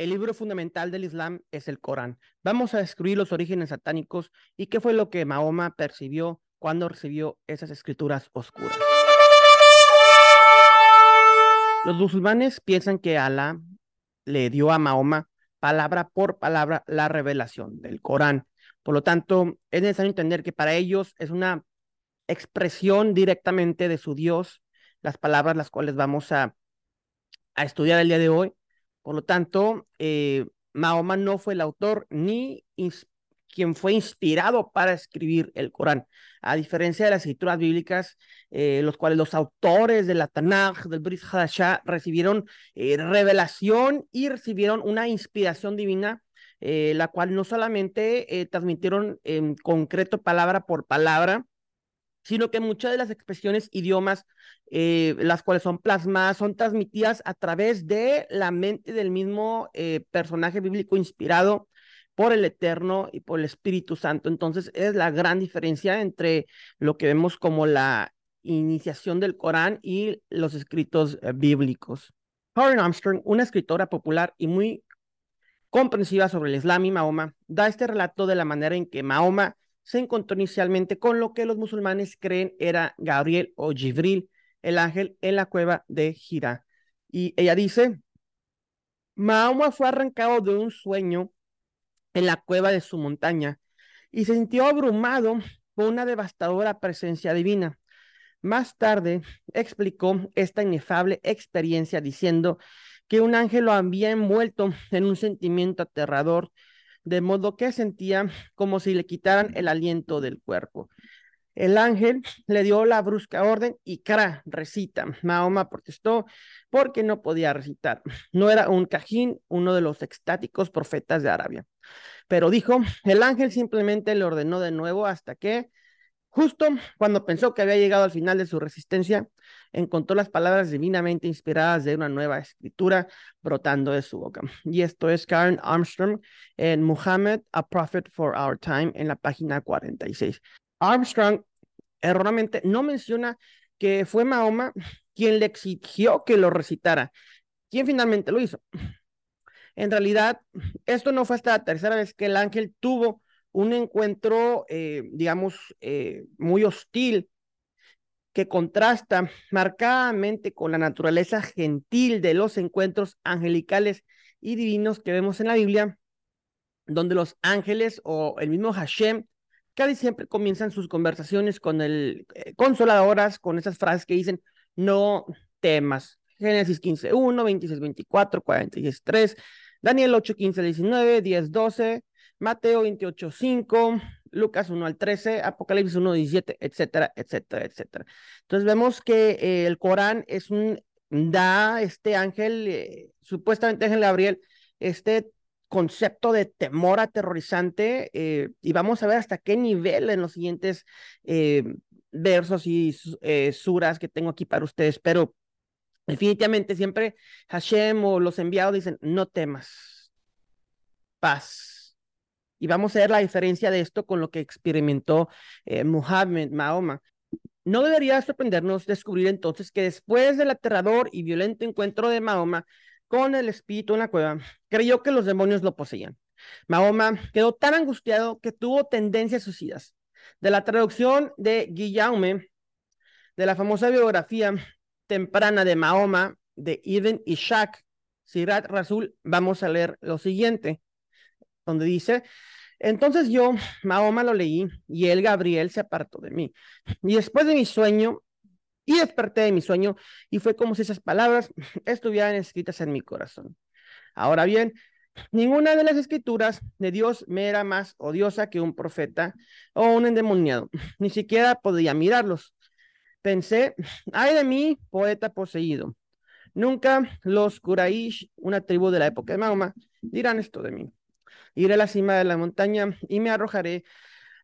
El libro fundamental del Islam es el Corán. Vamos a descubrir los orígenes satánicos y qué fue lo que Mahoma percibió cuando recibió esas escrituras oscuras. Los musulmanes piensan que Alá le dio a Mahoma palabra por palabra la revelación del Corán. Por lo tanto, es necesario entender que para ellos es una expresión directamente de su Dios, las palabras las cuales vamos a, a estudiar el día de hoy. Por lo tanto, eh, Mahoma no fue el autor ni quien fue inspirado para escribir el Corán. A diferencia de las escrituras bíblicas, eh, los cuales los autores de la Tanakh, del Brit Hadashah, recibieron eh, revelación y recibieron una inspiración divina, la cual no solamente transmitieron en concreto palabra por palabra, sino que muchas de las expresiones, idiomas, eh, las cuales son plasmadas, son transmitidas a través de la mente del mismo eh, personaje bíblico inspirado por el Eterno y por el Espíritu Santo. Entonces, es la gran diferencia entre lo que vemos como la iniciación del Corán y los escritos eh, bíblicos. Karen Armstrong, una escritora popular y muy comprensiva sobre el Islam y Mahoma, da este relato de la manera en que Mahoma se encontró inicialmente con lo que los musulmanes creen era Gabriel o Jibril, el ángel en la cueva de Gira. Y ella dice, Mahoma fue arrancado de un sueño en la cueva de su montaña y se sintió abrumado por una devastadora presencia divina. Más tarde explicó esta inefable experiencia diciendo que un ángel lo había envuelto en un sentimiento aterrador de modo que sentía como si le quitaran el aliento del cuerpo. El ángel le dio la brusca orden y cara, recita. Mahoma protestó porque no podía recitar. No era un cajín, uno de los extáticos profetas de Arabia. Pero dijo, el ángel simplemente le ordenó de nuevo hasta que Justo cuando pensó que había llegado al final de su resistencia, encontró las palabras divinamente inspiradas de una nueva escritura brotando de su boca. Y esto es Karen Armstrong en Muhammad, a Prophet for Our Time, en la página 46. Armstrong erróneamente no menciona que fue Mahoma quien le exigió que lo recitara. ¿Quién finalmente lo hizo? En realidad, esto no fue hasta la tercera vez que el ángel tuvo un encuentro, eh, digamos, eh, muy hostil que contrasta marcadamente con la naturaleza gentil de los encuentros angelicales y divinos que vemos en la Biblia, donde los ángeles o el mismo Hashem casi siempre comienzan sus conversaciones con el eh, consoladoras, con esas frases que dicen, no temas. Génesis 15, 1, 26, 24, 46, 3, Daniel 8, 15, 19, 10, 12, Mateo 28, 5, Lucas 1 al 13, Apocalipsis 1, 17, etcétera, etcétera, etcétera. Entonces vemos que eh, el Corán es un, da este ángel, eh, supuestamente ángel Gabriel, este concepto de temor aterrorizante eh, y vamos a ver hasta qué nivel en los siguientes versos y suras que tengo aquí para ustedes, pero definitivamente siempre Hashem o los enviados dicen, no temas, paz y vamos a ver la diferencia de esto con lo que experimentó eh, Muhammad, Mahoma. No debería sorprendernos descubrir entonces que después del aterrador y violento encuentro de Mahoma con el espíritu en la cueva, creyó que los demonios lo poseían. Mahoma quedó tan angustiado que tuvo tendencias suicidas. De la traducción de Guillaume, de la famosa biografía temprana de Mahoma, de Ibn Ishaq, Sirat Rasul, vamos a leer lo siguiente donde dice, entonces yo, Mahoma lo leí y él, Gabriel, se apartó de mí. Y después de mi sueño, y desperté de mi sueño, y fue como si esas palabras estuvieran escritas en mi corazón. Ahora bien, ninguna de las escrituras de Dios me era más odiosa que un profeta o un endemoniado. Ni siquiera podía mirarlos. Pensé, ay de mí, poeta poseído. Nunca los Quraysh, una tribu de la época de Mahoma, dirán esto de mí iré a la cima de la montaña y me arrojaré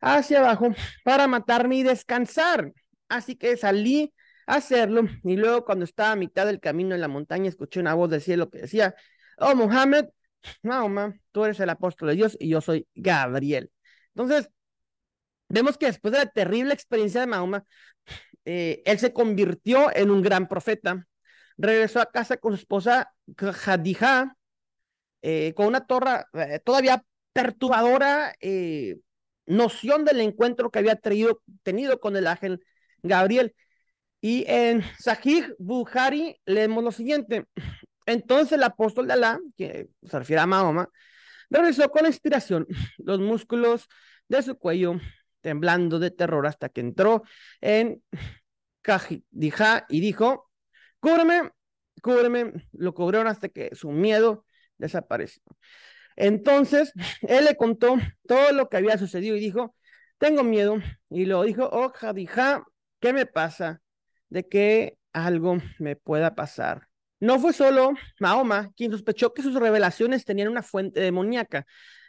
hacia abajo para matarme y descansar. Así que salí a hacerlo y luego cuando estaba a mitad del camino en la montaña escuché una voz del cielo que decía, oh Mohammed, Mahoma, tú eres el apóstol de Dios y yo soy Gabriel. Entonces, vemos que después de la terrible experiencia de Mahoma, eh, él se convirtió en un gran profeta, regresó a casa con su esposa Khadija eh, con una torra, eh, todavía perturbadora eh, noción del encuentro que había tenido con el ángel Gabriel. Y en Sahih Bukhari leemos lo siguiente. Entonces el apóstol de Alá, que se refiere a Mahoma, regresó con inspiración los músculos de su cuello temblando de terror hasta que entró en Kajidija y dijo, cúbreme, cúbreme, lo cubrieron hasta que su miedo desapareció. Entonces, él le contó todo lo que había sucedido y dijo, tengo miedo. Y lo dijo, oh, Jadija, ¿qué me pasa? De que algo me pueda pasar. No fue solo Mahoma quien sospechó que sus revelaciones tenían una fuente demoníaca.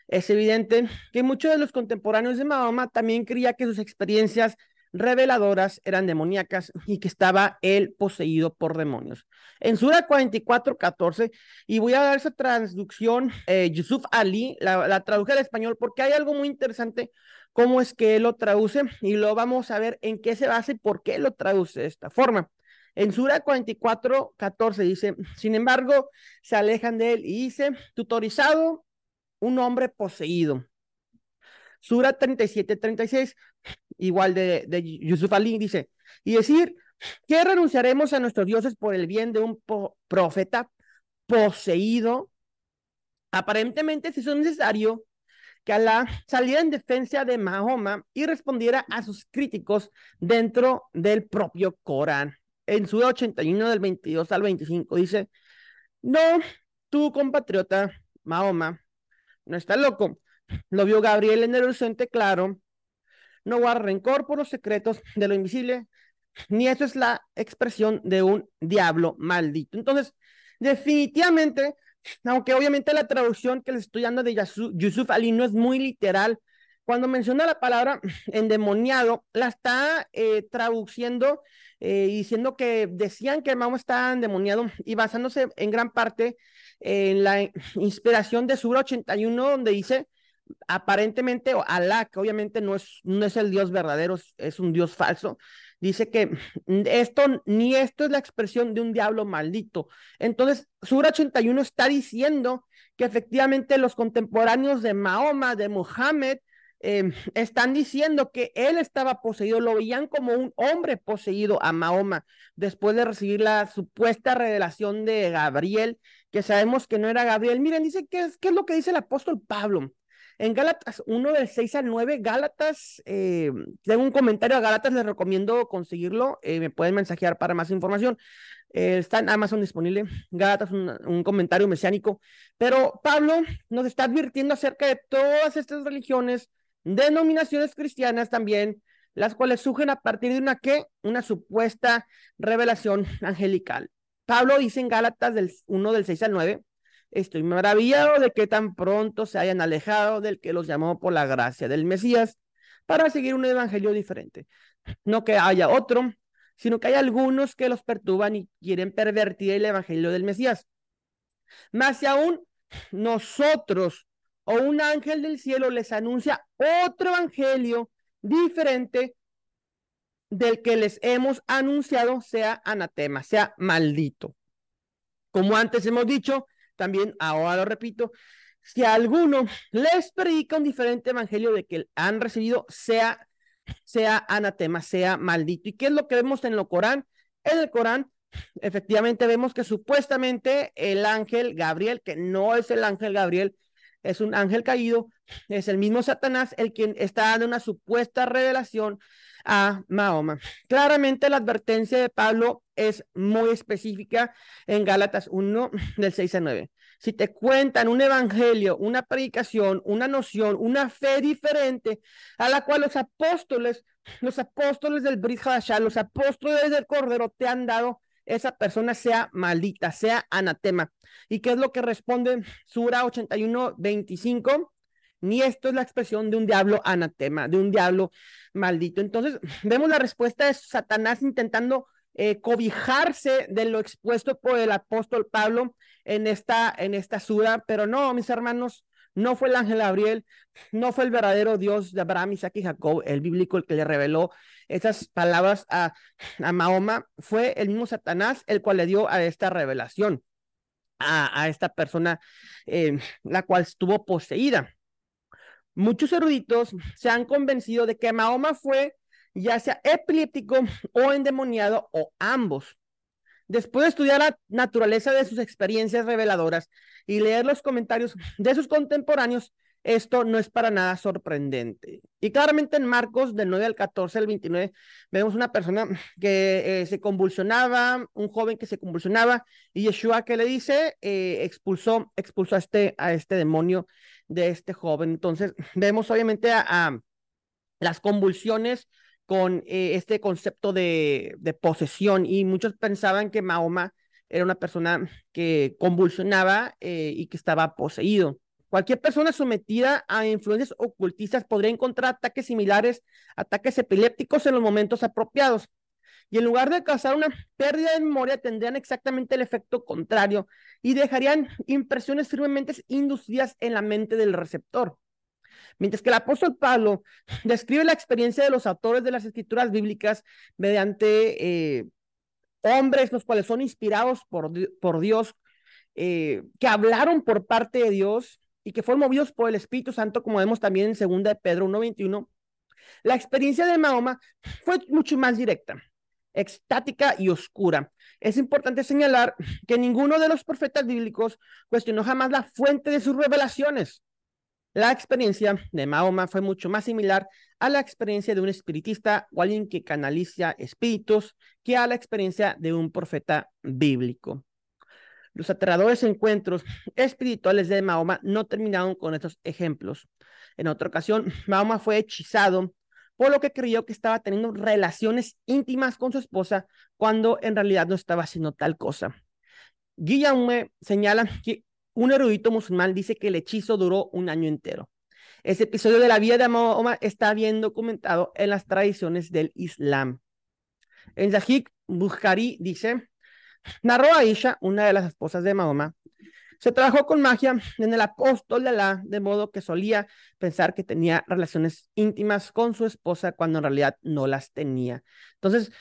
Es evidente que muchos de los contemporáneos de Mahoma también creían que sus experiencias reveladoras eran demoníacas y que estaba él poseído por demonios. En Sura 44, 14, y voy a dar esa traducción, eh, Yusuf Ali, la, la traduje al español porque hay algo muy interesante cómo es que él lo traduce y lo vamos a ver en qué se basa y por qué lo traduce de esta forma. En Sura 44, 14 dice, sin embargo, se alejan de él y dice, tutorizado un hombre poseído. Sura 37, 36, igual de, Yusuf Ali, dice, y decir que renunciaremos a nuestros dioses por el bien de un profeta poseído. Aparentemente, si es necesario que Alá saliera en defensa de Mahoma y respondiera a sus críticos dentro del propio Corán. En su 81 del 22 al 25 dice, no, tu compatriota Mahoma no está loco. Lo vio Gabriel en el horizonte claro no guarda rencor por los secretos de lo invisible, ni eso es la expresión de un diablo maldito. Entonces, definitivamente, aunque obviamente la traducción que les estoy dando de Yusuf Ali no es muy literal, cuando menciona la palabra endemoniado, la está eh, traduciendo eh, diciendo que decían que el Mamo estaba endemoniado y basándose en gran parte en la inspiración de Sura 81, donde dice aparentemente Alá, que obviamente no es, no es el Dios verdadero, es un Dios falso, dice que esto, ni esto es la expresión de un diablo maldito. Entonces, Sura 81 está diciendo que efectivamente los contemporáneos de Mahoma, de Mohammed, em, están diciendo que él estaba poseído, lo veían como un hombre poseído a Mahoma, después de recibir la supuesta revelación de Gabriel, que sabemos que no era Gabriel. Miren, dice que es, ¿qué es lo que dice el apóstol Pablo? En Gálatas 1 del 6 al 9, Gálatas, eh, tengo un comentario a Gálatas, les recomiendo conseguirlo, eh, me pueden mensajear para más información. Eh, está en Amazon disponible, Gálatas, un, comentario mesiánico, pero Pablo nos está advirtiendo acerca de todas estas religiones, denominaciones cristianas también, las cuales surgen a partir de una qué, una supuesta revelación angelical. Pablo dice en Gálatas del 1 del 6 al 9, Estoy maravillado de que tan pronto se hayan alejado del que los llamó por la gracia del Mesías para seguir un evangelio diferente. No que haya otro, sino que hay algunos que los perturban y quieren pervertir el evangelio del Mesías. Más aún, nosotros o un ángel del cielo les anuncia otro evangelio diferente del que les hemos anunciado, sea anatema, sea maldito. Como antes hemos dicho, también, ahora lo repito, si alguno les predica un diferente evangelio de que han recibido, sea, sea anatema, sea maldito. ¿Y qué es lo que vemos en el Corán? En el Corán, efectivamente, vemos que supuestamente el ángel Gabriel, que no es el ángel Gabriel, es un ángel caído, es el mismo Satanás el quien está dando una supuesta revelación a Mahoma. Claramente la advertencia de Pablo es muy específica en Gálatas 1 del 6 a 9. Si te cuentan un evangelio, una predicación, una noción, una fe diferente a la cual los apóstoles, los apóstoles del Brit los apóstoles del Cordero te han dado, esa persona sea maldita, sea anatema. ¿Y qué es lo que responde Sura 81, 25? Ni esto es la expresión de un diablo anatema, de un diablo maldito. Entonces, vemos la respuesta de Satanás intentando eh, cobijarse de lo expuesto por el apóstol Pablo en esta, en esta sura, pero no, mis hermanos, no fue el ángel Gabriel, no fue el verdadero Dios de Abraham, Isaac y Jacob, el bíblico, el que le reveló esas palabras a, a Mahoma, fue el mismo Satanás el cual le dio a esta revelación. a, esta persona, eh, la cual estuvo poseída. Muchos eruditos se han convencido de que Mahoma fue ya sea epiléptico o endemoniado o ambos. Después de estudiar la naturaleza de sus experiencias reveladoras y leer los comentarios de sus contemporáneos, esto no es para nada sorprendente. Y claramente en Marcos del 9 al 14 al 29 vemos una persona que eh, se convulsionaba, un joven que se convulsionaba y Yeshua que le dice, eh, expulsó, expulsó este, a este demonio de este joven. Entonces vemos obviamente a, las convulsiones con eh, este concepto de, de posesión y muchos pensaban que Mahoma era una persona que convulsionaba y que estaba poseído. Cualquier persona sometida a influencias ocultistas podría encontrar ataques similares, ataques epilépticos en los momentos apropiados. Y en lugar de causar una pérdida de memoria, tendrían exactamente el efecto contrario y dejarían impresiones firmemente inducidas en la mente del receptor. Mientras que el apóstol Pablo describe la experiencia de los autores de las escrituras bíblicas mediante eh, hombres los cuales son inspirados por, por Dios, eh, que hablaron por parte de Dios, y que fueron movidos por el Espíritu Santo, como vemos también en 2 de Pedro 1.21, la experiencia de Mahoma fue mucho más directa, extática y oscura. Es importante señalar que ninguno de los profetas bíblicos cuestionó jamás la fuente de sus revelaciones. La experiencia de Mahoma fue mucho más similar a la experiencia de un espiritista o alguien que canaliza espíritus que a la experiencia de un profeta bíblico. Los aterradores encuentros espirituales de Mahoma no terminaron con estos ejemplos. En otra ocasión, Mahoma fue hechizado por lo que creyó que estaba teniendo relaciones íntimas con su esposa cuando en realidad no estaba haciendo tal cosa. Guillaume señala que un erudito musulmán dice que el hechizo duró un año entero. Ese episodio de la vida de Mahoma está bien documentado en las tradiciones del Islam. En Zahid Bukhari dice, Narró Aisha, una de las esposas de Mahoma, se trabajó con magia en el apóstol de Alá, de modo que solía pensar que tenía relaciones íntimas con su esposa cuando en realidad no las tenía. Entonces,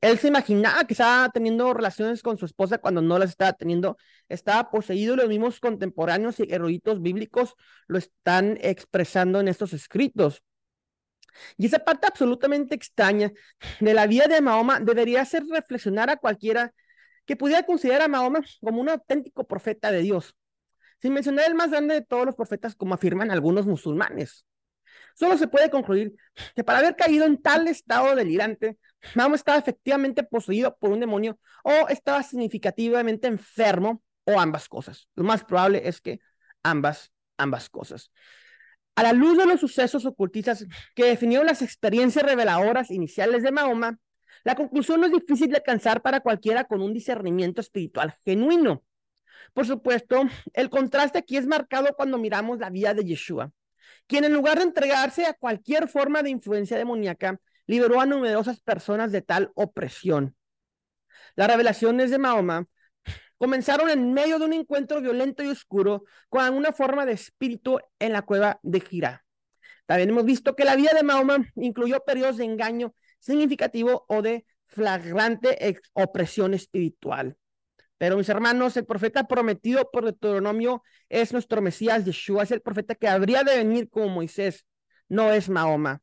él se imaginaba que estaba teniendo relaciones con su esposa cuando no las estaba teniendo. Estaba poseído, los mismos contemporáneos y eruditos bíblicos lo están expresando en estos escritos. Y esa parte absolutamente extraña de la vida de Mahoma debería hacer reflexionar a cualquiera que pudiera considerar a Mahoma como un auténtico profeta de Dios, sin mencionar el más grande de todos los profetas, como afirman algunos musulmanes. Solo se puede concluir que para haber caído en tal estado delirante, Mahoma estaba efectivamente poseído por un demonio o estaba significativamente enfermo o ambas cosas. Lo más probable es que ambas, ambas cosas. A la luz de los sucesos ocultistas que definieron las experiencias reveladoras iniciales de Mahoma, la conclusión no es difícil de alcanzar para cualquiera con un discernimiento espiritual genuino. Por supuesto, el contraste aquí es marcado cuando miramos la vida de Yeshua, quien en lugar de entregarse a cualquier forma de influencia demoníaca, liberó a numerosas personas de tal opresión. Las revelaciones de Mahoma comenzaron en medio de un encuentro violento y oscuro con una forma de espíritu en la cueva de Gira. También hemos visto que la vida de Mahoma incluyó periodos de engaño significativo o de flagrante opresión espiritual. Pero mis hermanos, el profeta prometido por Deuteronomio es nuestro Mesías Yeshua, es el profeta que habría de venir como Moisés, no es Mahoma.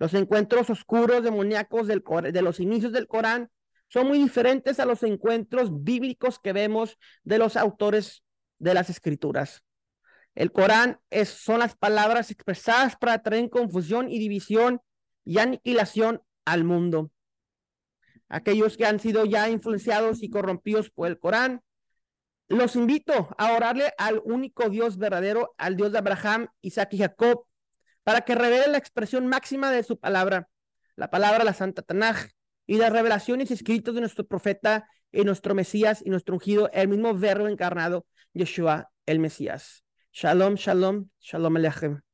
Los encuentros oscuros demoníacos del, de los inicios del Corán son muy diferentes a los encuentros bíblicos que vemos de los autores de las escrituras. El Corán es, son las palabras expresadas para traer confusión y división y aniquilación al mundo. Aquellos que han sido ya influenciados y corrompidos por el Corán, los invito a orarle al único Dios verdadero, al Dios de Abraham, Isaac y Jacob, para que revele la expresión máxima de su palabra, la palabra la Santa Tanaj, y las revelaciones escritas de nuestro profeta y nuestro Mesías y nuestro ungido, el mismo verbo encarnado, Yeshua el Mesías. Shalom, shalom, shalom alechem.